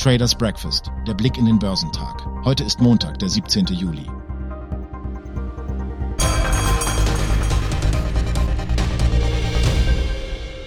Traders Breakfast, der Blick in den Börsentag. Heute ist Montag, der 17. Juli.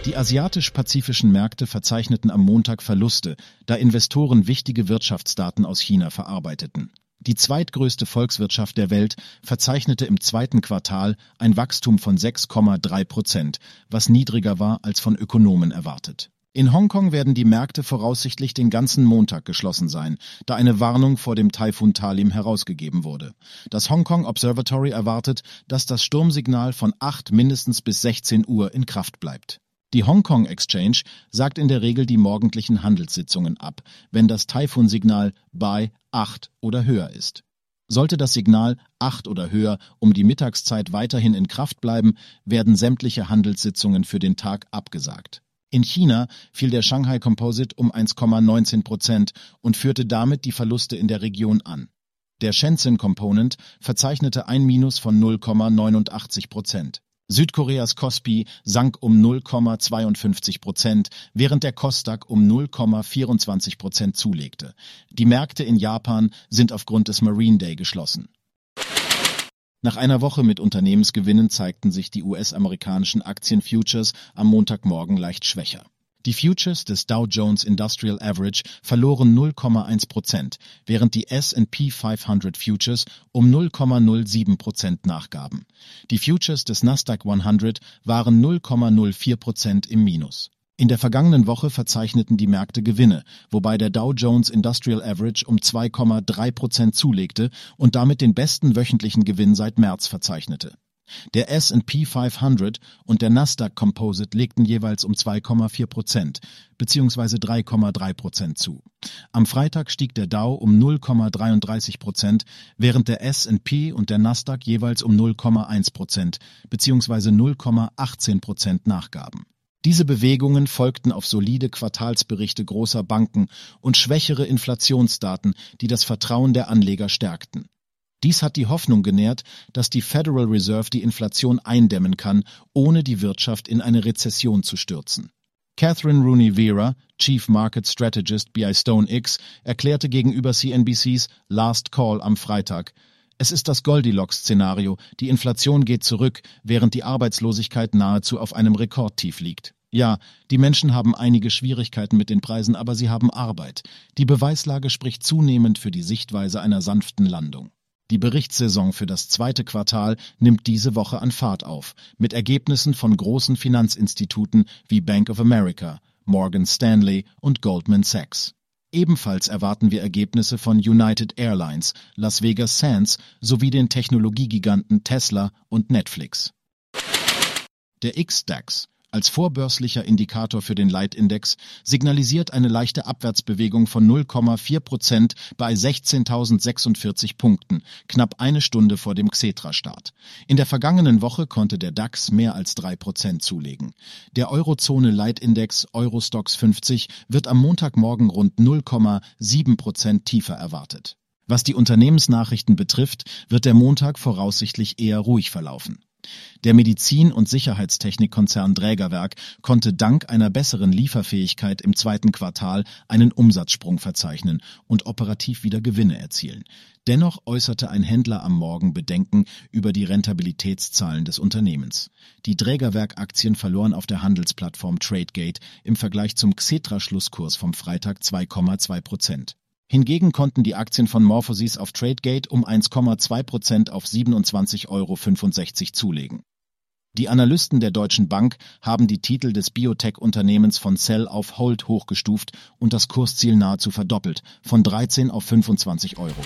Die asiatisch-pazifischen Märkte verzeichneten am Montag Verluste, da Investoren wichtige Wirtschaftsdaten aus China verarbeiteten. Die zweitgrößte Volkswirtschaft der Welt verzeichnete im zweiten Quartal ein Wachstum von 6,3 Prozent, was niedriger war als von Ökonomen erwartet. In Hongkong werden die Märkte voraussichtlich den ganzen Montag geschlossen sein, da eine Warnung vor dem Taifun Talim herausgegeben wurde. Das Hongkong Observatory erwartet, dass das Sturmsignal von 8 mindestens bis 16 Uhr in Kraft bleibt. Die Hongkong Exchange sagt in der Regel die morgendlichen Handelssitzungen ab, wenn das Taifun-Signal bei 8 oder höher ist. Sollte das Signal 8 oder höher um die Mittagszeit weiterhin in Kraft bleiben, werden sämtliche Handelssitzungen für den Tag abgesagt. In China fiel der Shanghai Composite um 1,19 Prozent und führte damit die Verluste in der Region an. Der Shenzhen Component verzeichnete ein Minus von 0,89 Prozent. Südkoreas Kospi sank um 0,52 Prozent, während der Kosdaq um 0,24 Prozent zulegte. Die Märkte in Japan sind aufgrund des Marine Day geschlossen. Nach einer Woche mit Unternehmensgewinnen zeigten sich die US-amerikanischen Aktienfutures am Montagmorgen leicht schwächer. Die Futures des Dow Jones Industrial Average verloren 0,1 Prozent, während die S&P 500 Futures um 0,07 Prozent nachgaben. Die Futures des Nasdaq 100 waren 0,04 Prozent im Minus. In der vergangenen Woche verzeichneten die Märkte Gewinne, wobei der Dow Jones Industrial Average um 2,3 Prozent zulegte und damit den besten wöchentlichen Gewinn seit März verzeichnete. Der S&P 500 und der Nasdaq Composite legten jeweils um 2,4 Prozent bzw. 3,3 Prozent zu. Am Freitag stieg der Dow um 0,33 Prozent, während der S&P und der Nasdaq jeweils um 0,1 Prozent bzw. 0,18 Prozent nachgaben. Diese Bewegungen folgten auf solide Quartalsberichte großer Banken und schwächere Inflationsdaten, die das Vertrauen der Anleger stärkten. Dies hat die Hoffnung genährt, dass die Federal Reserve die Inflation eindämmen kann, ohne die Wirtschaft in eine Rezession zu stürzen. Catherine Rooney Vera, Chief Market Strategist bei Stone X, erklärte gegenüber CNBCs Last Call am Freitag, es ist das Goldilocks-Szenario. Die Inflation geht zurück, während die Arbeitslosigkeit nahezu auf einem Rekordtief liegt. Ja, die Menschen haben einige Schwierigkeiten mit den Preisen, aber sie haben Arbeit. Die Beweislage spricht zunehmend für die Sichtweise einer sanften Landung. Die Berichtssaison für das zweite Quartal nimmt diese Woche an Fahrt auf, mit Ergebnissen von großen Finanzinstituten wie Bank of America, Morgan Stanley und Goldman Sachs. Ebenfalls erwarten wir Ergebnisse von United Airlines, Las Vegas Sands sowie den Technologiegiganten Tesla und Netflix. Der X-DAX als vorbörslicher Indikator für den Leitindex signalisiert eine leichte Abwärtsbewegung von 0,4 Prozent bei 16.046 Punkten, knapp eine Stunde vor dem Xetra-Start. In der vergangenen Woche konnte der DAX mehr als drei Prozent zulegen. Der Eurozone-Leitindex Eurostox 50 wird am Montagmorgen rund 0,7 Prozent tiefer erwartet. Was die Unternehmensnachrichten betrifft, wird der Montag voraussichtlich eher ruhig verlaufen. Der Medizin- und Sicherheitstechnikkonzern Drägerwerk konnte dank einer besseren Lieferfähigkeit im zweiten Quartal einen Umsatzsprung verzeichnen und operativ wieder Gewinne erzielen. Dennoch äußerte ein Händler am Morgen Bedenken über die Rentabilitätszahlen des Unternehmens. Die Drägerwerk-Aktien verloren auf der Handelsplattform Tradegate im Vergleich zum Xetra-Schlusskurs vom Freitag 2,2 Prozent. Hingegen konnten die Aktien von Morphosis auf Tradegate um 1,2 Prozent auf 27,65 Euro zulegen. Die Analysten der Deutschen Bank haben die Titel des Biotech-Unternehmens von Cell auf Hold hochgestuft und das Kursziel nahezu verdoppelt, von 13 auf 25 Euro.